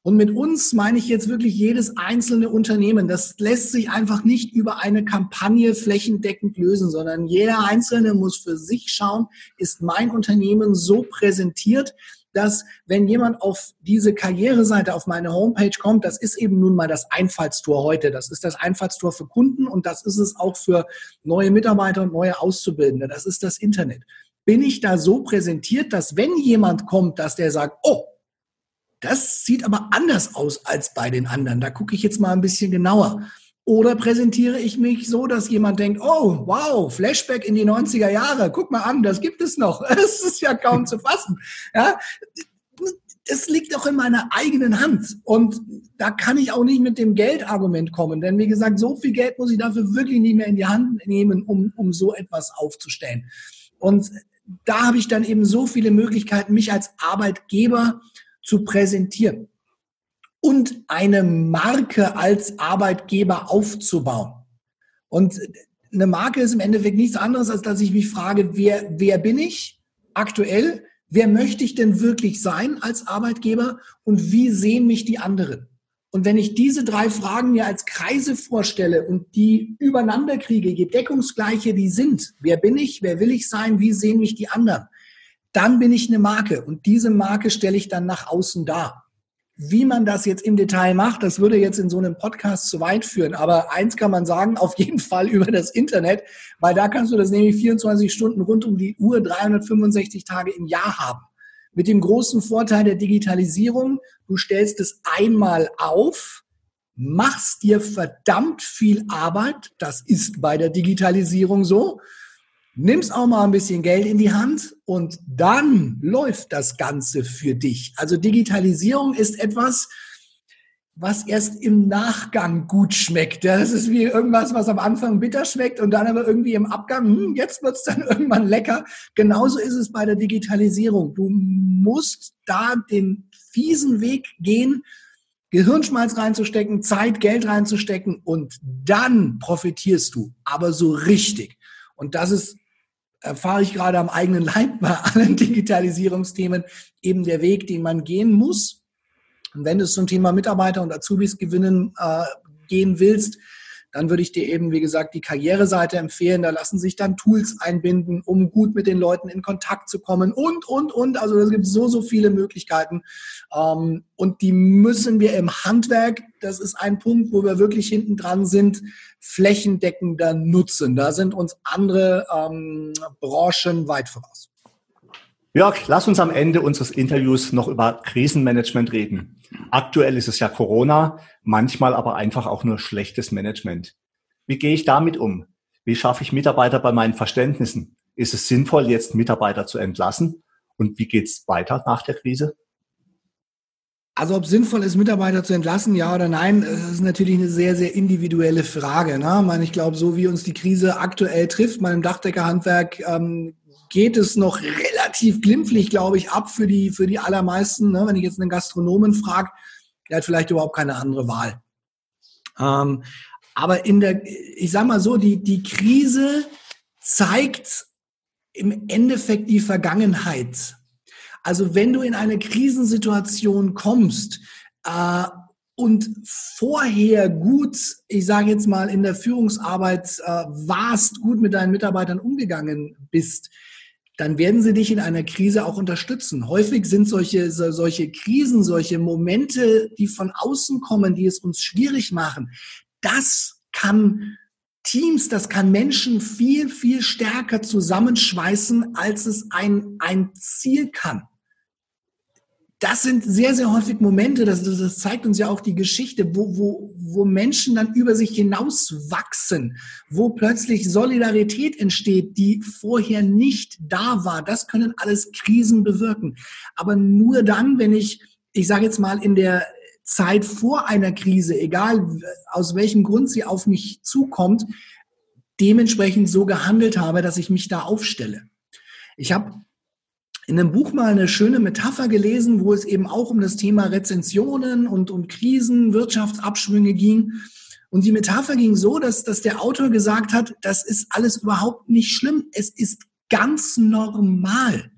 Und mit uns meine ich jetzt wirklich jedes einzelne Unternehmen. Das lässt sich einfach nicht über eine Kampagne flächendeckend lösen, sondern jeder Einzelne muss für sich schauen, ist mein Unternehmen so präsentiert, dass wenn jemand auf diese Karriereseite, auf meine Homepage kommt, das ist eben nun mal das Einfallstor heute. Das ist das Einfallstor für Kunden und das ist es auch für neue Mitarbeiter und neue Auszubildende. Das ist das Internet. Bin ich da so präsentiert, dass wenn jemand kommt, dass der sagt, oh, das sieht aber anders aus als bei den anderen. Da gucke ich jetzt mal ein bisschen genauer. Oder präsentiere ich mich so, dass jemand denkt, oh, wow, Flashback in die 90er Jahre, guck mal an, das gibt es noch. Das ist ja kaum zu fassen. Ja, das liegt auch in meiner eigenen Hand. Und da kann ich auch nicht mit dem Geldargument kommen. Denn wie gesagt, so viel Geld muss ich dafür wirklich nicht mehr in die Hand nehmen, um, um so etwas aufzustellen. Und da habe ich dann eben so viele Möglichkeiten, mich als Arbeitgeber zu präsentieren und eine Marke als Arbeitgeber aufzubauen. Und eine Marke ist im Endeffekt nichts anderes, als dass ich mich frage, wer, wer bin ich aktuell? Wer möchte ich denn wirklich sein als Arbeitgeber? Und wie sehen mich die anderen? Und wenn ich diese drei Fragen mir als Kreise vorstelle und die übereinander kriege, je deckungsgleiche die sind, wer bin ich, wer will ich sein, wie sehen mich die anderen, dann bin ich eine Marke und diese Marke stelle ich dann nach außen dar. Wie man das jetzt im Detail macht, das würde jetzt in so einem Podcast zu weit führen. Aber eins kann man sagen, auf jeden Fall über das Internet, weil da kannst du das nämlich 24 Stunden rund um die Uhr, 365 Tage im Jahr haben. Mit dem großen Vorteil der Digitalisierung, du stellst es einmal auf, machst dir verdammt viel Arbeit, das ist bei der Digitalisierung so, nimmst auch mal ein bisschen Geld in die Hand und dann läuft das Ganze für dich. Also Digitalisierung ist etwas, was erst im Nachgang gut schmeckt. Das ist wie irgendwas, was am Anfang bitter schmeckt und dann aber irgendwie im Abgang, hm, jetzt wird's dann irgendwann lecker. Genauso ist es bei der Digitalisierung. Du musst da den fiesen Weg gehen, Gehirnschmalz reinzustecken, Zeit, Geld reinzustecken und dann profitierst du, aber so richtig. Und das ist erfahre ich gerade am eigenen Leib bei allen Digitalisierungsthemen eben der Weg, den man gehen muss. Und wenn du zum Thema Mitarbeiter und Azubis gewinnen äh, gehen willst, dann würde ich dir eben, wie gesagt, die Karriereseite empfehlen. Da lassen sich dann Tools einbinden, um gut mit den Leuten in Kontakt zu kommen und, und, und. Also es gibt so, so viele Möglichkeiten. Ähm, und die müssen wir im Handwerk, das ist ein Punkt, wo wir wirklich hinten dran sind, flächendeckender nutzen. Da sind uns andere ähm, Branchen weit voraus. Jörg, lass uns am Ende unseres Interviews noch über Krisenmanagement reden. Aktuell ist es ja Corona, manchmal aber einfach auch nur schlechtes Management. Wie gehe ich damit um? Wie schaffe ich Mitarbeiter bei meinen Verständnissen? Ist es sinnvoll, jetzt Mitarbeiter zu entlassen? Und wie geht es weiter nach der Krise? Also ob sinnvoll ist, Mitarbeiter zu entlassen, ja oder nein, das ist natürlich eine sehr, sehr individuelle Frage. Ne? Ich, meine, ich glaube, so wie uns die Krise aktuell trifft, meinem Dachdeckerhandwerk, ähm, geht es noch relativ glimpflich, glaube ich, ab für die, für die allermeisten. Ne? Wenn ich jetzt einen Gastronomen frage, der hat vielleicht überhaupt keine andere Wahl. Ähm, aber in der, ich sag mal so, die, die Krise zeigt im Endeffekt die Vergangenheit. Also wenn du in eine Krisensituation kommst äh, und vorher gut, ich sage jetzt mal, in der Führungsarbeit äh, warst, gut mit deinen Mitarbeitern umgegangen bist, dann werden sie dich in einer Krise auch unterstützen. Häufig sind solche, so, solche Krisen, solche Momente, die von außen kommen, die es uns schwierig machen, das kann Teams, das kann Menschen viel, viel stärker zusammenschweißen, als es ein, ein Ziel kann das sind sehr, sehr häufig Momente, das, das zeigt uns ja auch die Geschichte, wo, wo, wo Menschen dann über sich hinaus wachsen, wo plötzlich Solidarität entsteht, die vorher nicht da war. Das können alles Krisen bewirken. Aber nur dann, wenn ich, ich sage jetzt mal, in der Zeit vor einer Krise, egal aus welchem Grund sie auf mich zukommt, dementsprechend so gehandelt habe, dass ich mich da aufstelle. Ich habe in einem Buch mal eine schöne Metapher gelesen, wo es eben auch um das Thema Rezensionen und um Krisen, Wirtschaftsabschwünge ging. Und die Metapher ging so, dass, dass der Autor gesagt hat, das ist alles überhaupt nicht schlimm. Es ist ganz normal.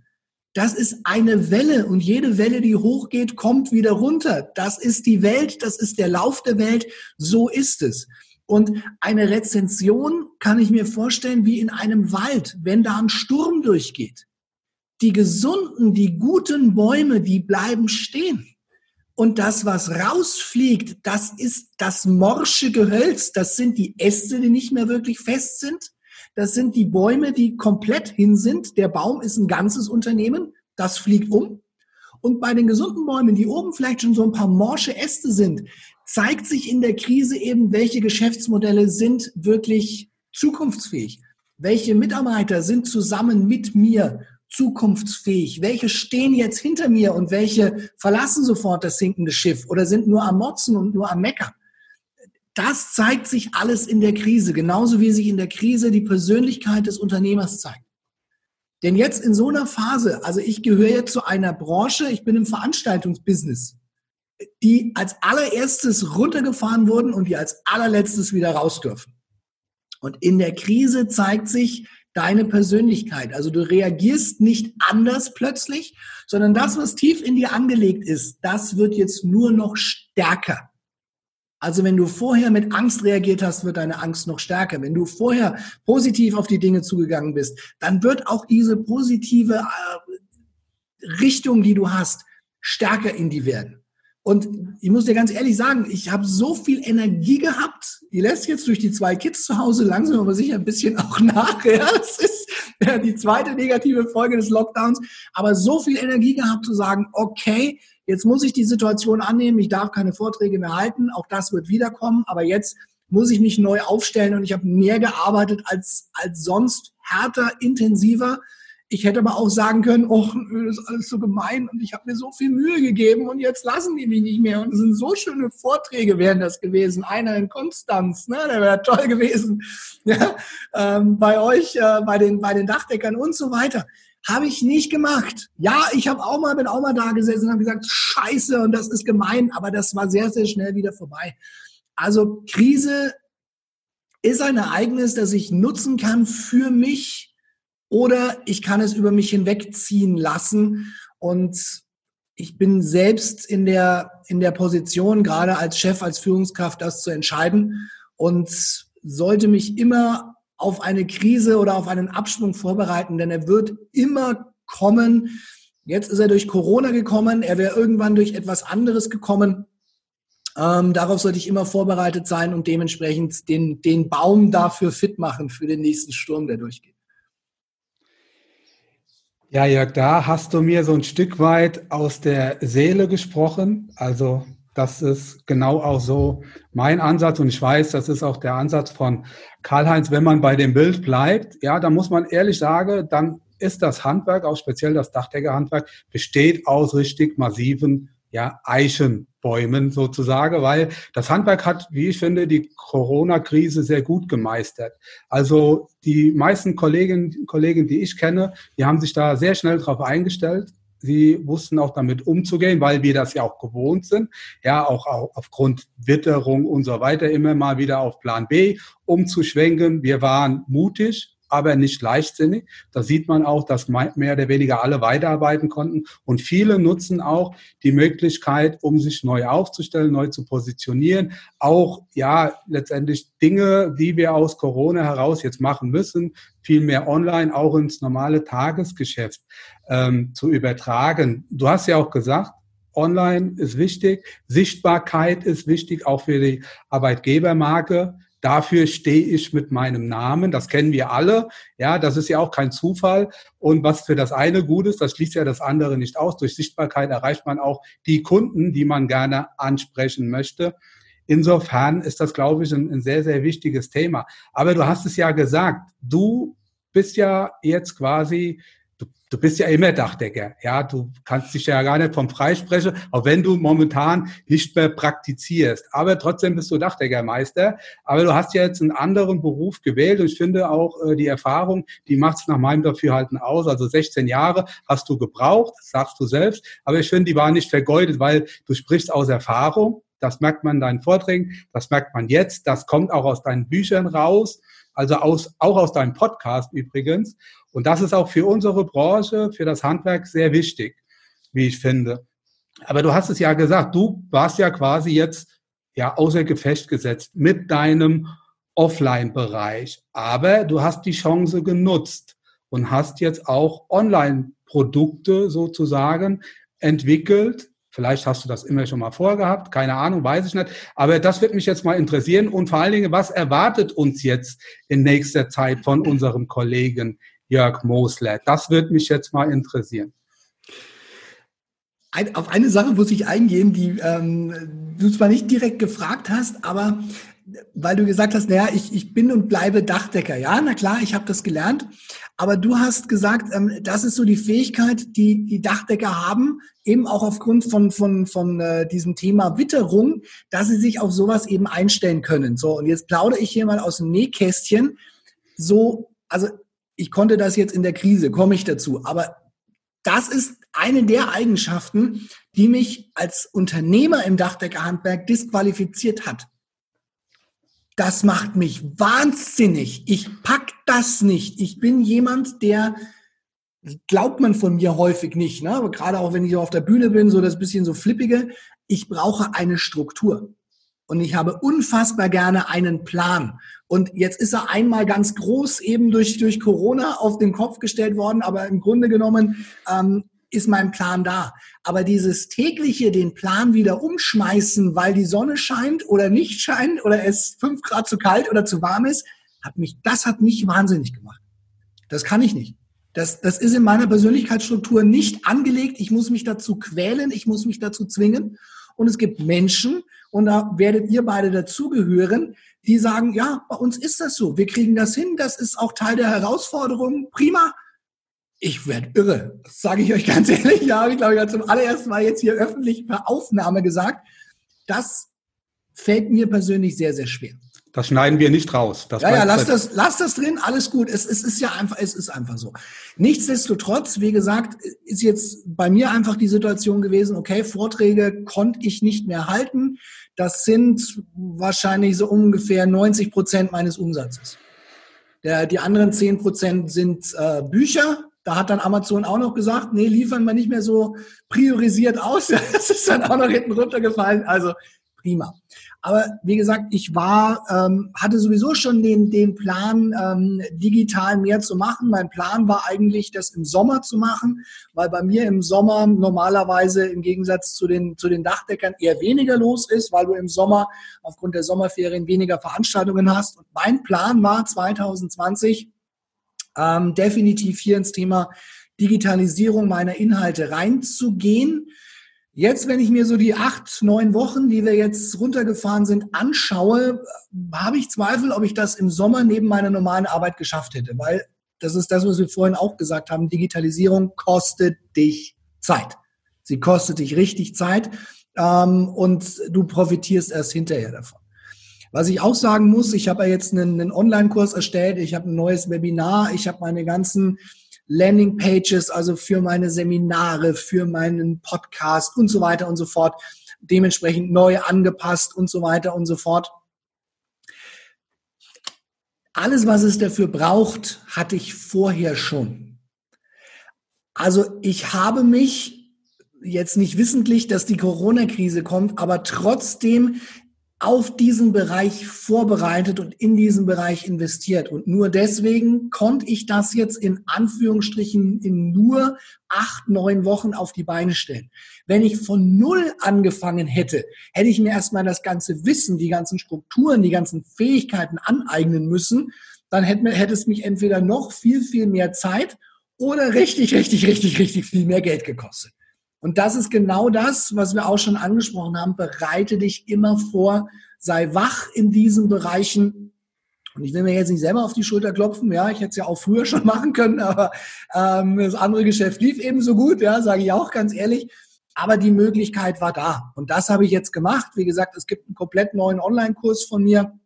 Das ist eine Welle und jede Welle, die hochgeht, kommt wieder runter. Das ist die Welt, das ist der Lauf der Welt. So ist es. Und eine Rezension kann ich mir vorstellen wie in einem Wald, wenn da ein Sturm durchgeht die gesunden, die guten Bäume, die bleiben stehen. Und das, was rausfliegt, das ist das morsche Gehölz. Das sind die Äste, die nicht mehr wirklich fest sind. Das sind die Bäume, die komplett hin sind. Der Baum ist ein ganzes Unternehmen. Das fliegt um. Und bei den gesunden Bäumen, die oben vielleicht schon so ein paar morsche Äste sind, zeigt sich in der Krise eben, welche Geschäftsmodelle sind wirklich zukunftsfähig. Welche Mitarbeiter sind zusammen mit mir zukunftsfähig? Welche stehen jetzt hinter mir und welche verlassen sofort das sinkende Schiff oder sind nur am Motzen und nur am Meckern? Das zeigt sich alles in der Krise, genauso wie sich in der Krise die Persönlichkeit des Unternehmers zeigt. Denn jetzt in so einer Phase, also ich gehöre jetzt zu einer Branche, ich bin im Veranstaltungsbusiness, die als allererstes runtergefahren wurden und die als allerletztes wieder raus dürfen. Und in der Krise zeigt sich, deine Persönlichkeit. Also du reagierst nicht anders plötzlich, sondern das, was tief in dir angelegt ist, das wird jetzt nur noch stärker. Also wenn du vorher mit Angst reagiert hast, wird deine Angst noch stärker. Wenn du vorher positiv auf die Dinge zugegangen bist, dann wird auch diese positive äh, Richtung, die du hast, stärker in die werden. Und ich muss dir ganz ehrlich sagen, ich habe so viel Energie gehabt. Die lässt jetzt durch die zwei Kids zu Hause langsam aber sicher ein bisschen auch nach. Ja, das ist die zweite negative Folge des Lockdowns. Aber so viel Energie gehabt zu sagen, okay, jetzt muss ich die Situation annehmen. Ich darf keine Vorträge mehr halten. Auch das wird wiederkommen. Aber jetzt muss ich mich neu aufstellen und ich habe mehr gearbeitet als, als sonst, härter, intensiver ich hätte aber auch sagen können, oh, das ist alles so gemein und ich habe mir so viel Mühe gegeben und jetzt lassen die mich nicht mehr. Und es sind so schöne Vorträge wären das gewesen. Einer in Konstanz, ne, der wäre toll gewesen. Ja, ähm, bei euch, äh, bei, den, bei den Dachdeckern und so weiter. Habe ich nicht gemacht. Ja, ich habe auch mal, bin auch mal da gesessen und habe gesagt, scheiße und das ist gemein, aber das war sehr, sehr schnell wieder vorbei. Also Krise ist ein Ereignis, das ich nutzen kann für mich, oder ich kann es über mich hinwegziehen lassen und ich bin selbst in der, in der Position, gerade als Chef, als Führungskraft, das zu entscheiden und sollte mich immer auf eine Krise oder auf einen Abschwung vorbereiten, denn er wird immer kommen. Jetzt ist er durch Corona gekommen, er wäre irgendwann durch etwas anderes gekommen. Ähm, darauf sollte ich immer vorbereitet sein und dementsprechend den, den Baum dafür fit machen für den nächsten Sturm, der durchgeht. Ja, Jörg, da hast du mir so ein Stück weit aus der Seele gesprochen. Also das ist genau auch so mein Ansatz und ich weiß, das ist auch der Ansatz von Karl-Heinz, wenn man bei dem Bild bleibt. Ja, da muss man ehrlich sagen, dann ist das Handwerk, auch speziell das Dachdeckerhandwerk, besteht aus richtig massiven ja, Eichenbäumen sozusagen, weil das Handwerk hat, wie ich finde, die Corona-Krise sehr gut gemeistert. Also die meisten Kolleginnen Kollegen, die ich kenne, die haben sich da sehr schnell drauf eingestellt. Sie wussten auch damit umzugehen, weil wir das ja auch gewohnt sind. Ja, auch, auch aufgrund Witterung und so weiter immer mal wieder auf Plan B umzuschwenken. Wir waren mutig, aber nicht leichtsinnig. Da sieht man auch, dass mehr oder weniger alle weiterarbeiten konnten. Und viele nutzen auch die Möglichkeit, um sich neu aufzustellen, neu zu positionieren. Auch, ja, letztendlich Dinge, die wir aus Corona heraus jetzt machen müssen, viel mehr online auch ins normale Tagesgeschäft ähm, zu übertragen. Du hast ja auch gesagt, Online ist wichtig, Sichtbarkeit ist wichtig, auch für die Arbeitgebermarke. Dafür stehe ich mit meinem Namen. Das kennen wir alle. Ja, das ist ja auch kein Zufall. Und was für das eine gut ist, das schließt ja das andere nicht aus. Durch Sichtbarkeit erreicht man auch die Kunden, die man gerne ansprechen möchte. Insofern ist das, glaube ich, ein, ein sehr, sehr wichtiges Thema. Aber du hast es ja gesagt. Du bist ja jetzt quasi du bist ja immer Dachdecker. Ja, du kannst dich ja gar nicht vom Freisprechen, auch wenn du momentan nicht mehr praktizierst. Aber trotzdem bist du Dachdeckermeister. Aber du hast ja jetzt einen anderen Beruf gewählt und ich finde auch äh, die Erfahrung, die macht es nach meinem Dafürhalten aus. Also 16 Jahre hast du gebraucht, sagst du selbst. Aber ich finde, die waren nicht vergeudet, weil du sprichst aus Erfahrung. Das merkt man in deinen Vorträgen, das merkt man jetzt, das kommt auch aus deinen Büchern raus also aus, auch aus deinem Podcast übrigens. Und das ist auch für unsere Branche, für das Handwerk sehr wichtig, wie ich finde. Aber du hast es ja gesagt, du warst ja quasi jetzt ja außer Gefecht gesetzt mit deinem Offline-Bereich. Aber du hast die Chance genutzt und hast jetzt auch Online-Produkte sozusagen entwickelt, Vielleicht hast du das immer schon mal vorgehabt, keine Ahnung, weiß ich nicht. Aber das wird mich jetzt mal interessieren. Und vor allen Dingen, was erwartet uns jetzt in nächster Zeit von unserem Kollegen Jörg Mosler? Das wird mich jetzt mal interessieren. Ein, auf eine Sache muss ich eingehen, die ähm, du zwar nicht direkt gefragt hast, aber weil du gesagt hast, naja, ich, ich bin und bleibe Dachdecker. Ja, na klar, ich habe das gelernt. Aber du hast gesagt, ähm, das ist so die Fähigkeit, die die Dachdecker haben, eben auch aufgrund von, von, von äh, diesem Thema Witterung, dass sie sich auf sowas eben einstellen können. So, und jetzt plaudere ich hier mal aus dem Nähkästchen. So, also ich konnte das jetzt in der Krise, komme ich dazu. Aber das ist eine der Eigenschaften, die mich als Unternehmer im Dachdeckerhandwerk disqualifiziert hat das macht mich wahnsinnig. Ich pack das nicht. Ich bin jemand, der glaubt man von mir häufig nicht, ne? Aber gerade auch wenn ich auf der Bühne bin, so das bisschen so flippige. Ich brauche eine Struktur. Und ich habe unfassbar gerne einen Plan. Und jetzt ist er einmal ganz groß eben durch, durch Corona auf den Kopf gestellt worden. Aber im Grunde genommen ähm, ist mein Plan da. Aber dieses tägliche, den Plan wieder umschmeißen, weil die Sonne scheint oder nicht scheint oder es fünf Grad zu kalt oder zu warm ist, hat mich, das hat mich wahnsinnig gemacht. Das kann ich nicht. Das, das ist in meiner Persönlichkeitsstruktur nicht angelegt. Ich muss mich dazu quälen, ich muss mich dazu zwingen. Und es gibt Menschen, und da werdet ihr beide dazugehören, die sagen, ja, bei uns ist das so. Wir kriegen das hin. Das ist auch Teil der Herausforderung. Prima ich werde irre. Das sage ich euch ganz ehrlich. Ja, habe ich glaube ich zum allerersten Mal jetzt hier öffentlich per Aufnahme gesagt. Das fällt mir persönlich sehr, sehr schwer. Das schneiden wir nicht raus. Das ja, ja, lass das, lass das drin, alles gut. Es, es ist ja einfach, es ist einfach so. Nichtsdestotrotz, wie gesagt, ist jetzt bei mir einfach die Situation gewesen, okay, Vorträge konnte ich nicht mehr halten. Das sind wahrscheinlich so ungefähr 90 Prozent meines Umsatzes. Der, die anderen 10 Prozent sind äh, Bücher, da hat dann Amazon auch noch gesagt, nee, liefern wir nicht mehr so priorisiert aus. Das ist dann auch noch hinten runtergefallen. Also prima. Aber wie gesagt, ich war, ähm, hatte sowieso schon den, den Plan, ähm, digital mehr zu machen. Mein Plan war eigentlich, das im Sommer zu machen, weil bei mir im Sommer normalerweise im Gegensatz zu den, zu den Dachdeckern eher weniger los ist, weil du im Sommer aufgrund der Sommerferien weniger Veranstaltungen hast. Und mein Plan war 2020, ähm, definitiv hier ins Thema Digitalisierung meiner Inhalte reinzugehen. Jetzt, wenn ich mir so die acht, neun Wochen, die wir jetzt runtergefahren sind, anschaue, habe ich Zweifel, ob ich das im Sommer neben meiner normalen Arbeit geschafft hätte, weil das ist das, was wir vorhin auch gesagt haben. Digitalisierung kostet dich Zeit. Sie kostet dich richtig Zeit ähm, und du profitierst erst hinterher davon. Was ich auch sagen muss, ich habe ja jetzt einen, einen Online-Kurs erstellt, ich habe ein neues Webinar, ich habe meine ganzen Landing-Pages, also für meine Seminare, für meinen Podcast und so weiter und so fort, dementsprechend neu angepasst und so weiter und so fort. Alles, was es dafür braucht, hatte ich vorher schon. Also ich habe mich jetzt nicht wissentlich, dass die Corona-Krise kommt, aber trotzdem auf diesen Bereich vorbereitet und in diesen Bereich investiert. Und nur deswegen konnte ich das jetzt in Anführungsstrichen in nur acht, neun Wochen auf die Beine stellen. Wenn ich von Null angefangen hätte, hätte ich mir erstmal das ganze Wissen, die ganzen Strukturen, die ganzen Fähigkeiten aneignen müssen. Dann hätte, hätte es mich entweder noch viel, viel mehr Zeit oder richtig, richtig, richtig, richtig viel mehr Geld gekostet. Und das ist genau das, was wir auch schon angesprochen haben. Bereite dich immer vor, sei wach in diesen Bereichen. Und ich will mir jetzt nicht selber auf die Schulter klopfen, ja, ich hätte es ja auch früher schon machen können, aber ähm, das andere Geschäft lief ebenso gut, ja, sage ich auch ganz ehrlich. Aber die Möglichkeit war da. Und das habe ich jetzt gemacht. Wie gesagt, es gibt einen komplett neuen Online-Kurs von mir,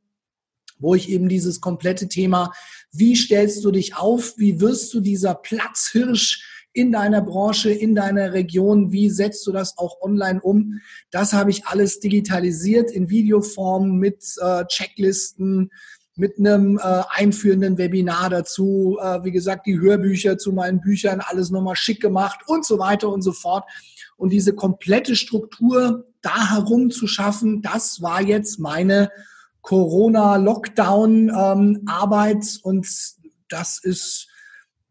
wo ich eben dieses komplette Thema, wie stellst du dich auf, wie wirst du dieser Platzhirsch in deiner Branche, in deiner Region, wie setzt du das auch online um. Das habe ich alles digitalisiert in Videoform mit äh, Checklisten, mit einem äh, einführenden Webinar dazu, äh, wie gesagt, die Hörbücher zu meinen Büchern, alles nochmal schick gemacht und so weiter und so fort. Und diese komplette Struktur da herum zu schaffen, das war jetzt meine Corona-Lockdown-Arbeit ähm, und das ist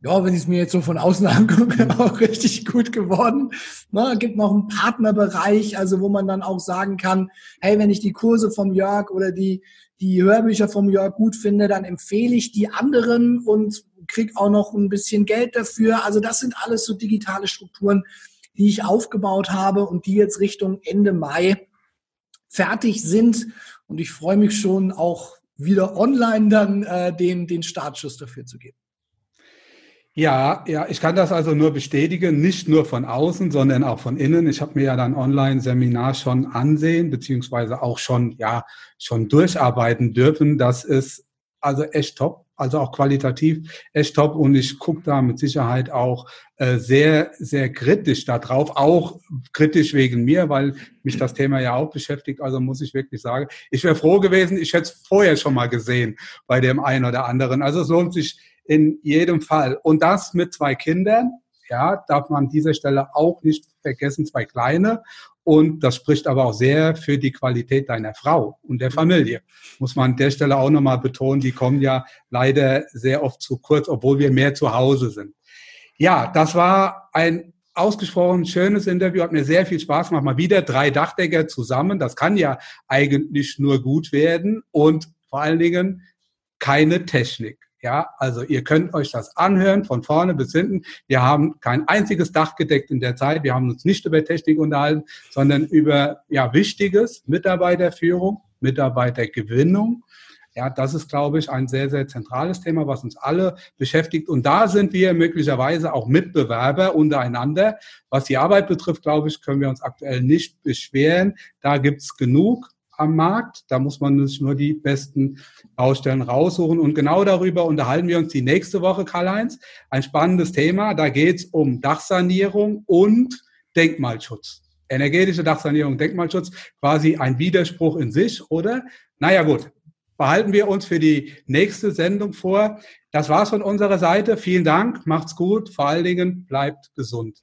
ja, wenn ich es mir jetzt so von außen angucke, auch richtig gut geworden. Na, gibt noch einen Partnerbereich, also wo man dann auch sagen kann, hey, wenn ich die Kurse vom Jörg oder die, die Hörbücher vom Jörg gut finde, dann empfehle ich die anderen und krieg auch noch ein bisschen Geld dafür. Also das sind alles so digitale Strukturen, die ich aufgebaut habe und die jetzt Richtung Ende Mai fertig sind. Und ich freue mich schon auch wieder online dann äh, den, den Startschuss dafür zu geben. Ja, ja, ich kann das also nur bestätigen, nicht nur von außen, sondern auch von innen. Ich habe mir ja dann Online-Seminar schon ansehen, beziehungsweise auch schon, ja, schon durcharbeiten dürfen. Das ist also echt top, also auch qualitativ echt top. Und ich gucke da mit Sicherheit auch äh, sehr, sehr kritisch darauf, auch kritisch wegen mir, weil mich das Thema ja auch beschäftigt. Also muss ich wirklich sagen, ich wäre froh gewesen, ich hätte es vorher schon mal gesehen bei dem einen oder anderen. Also es lohnt sich in jedem Fall. Und das mit zwei Kindern, ja, darf man an dieser Stelle auch nicht vergessen, zwei kleine. Und das spricht aber auch sehr für die Qualität deiner Frau und der Familie. Muss man an der Stelle auch nochmal betonen, die kommen ja leider sehr oft zu kurz, obwohl wir mehr zu Hause sind. Ja, das war ein ausgesprochen schönes Interview, hat mir sehr viel Spaß gemacht. Mal wieder drei Dachdecker zusammen. Das kann ja eigentlich nur gut werden und vor allen Dingen keine Technik. Ja, also ihr könnt euch das anhören von vorne bis hinten. Wir haben kein einziges Dach gedeckt in der Zeit. Wir haben uns nicht über Technik unterhalten, sondern über ja Wichtiges, Mitarbeiterführung, Mitarbeitergewinnung. Ja, das ist, glaube ich, ein sehr, sehr zentrales Thema, was uns alle beschäftigt. Und da sind wir möglicherweise auch Mitbewerber untereinander. Was die Arbeit betrifft, glaube ich, können wir uns aktuell nicht beschweren. Da gibt's genug am Markt. Da muss man sich nur die besten Baustellen raussuchen. Und genau darüber unterhalten wir uns die nächste Woche, Karl-Heinz. Ein spannendes Thema. Da geht es um Dachsanierung und Denkmalschutz. Energetische Dachsanierung, Denkmalschutz, quasi ein Widerspruch in sich, oder? Naja gut, behalten wir uns für die nächste Sendung vor. Das war's von unserer Seite. Vielen Dank, macht's gut, vor allen Dingen bleibt gesund.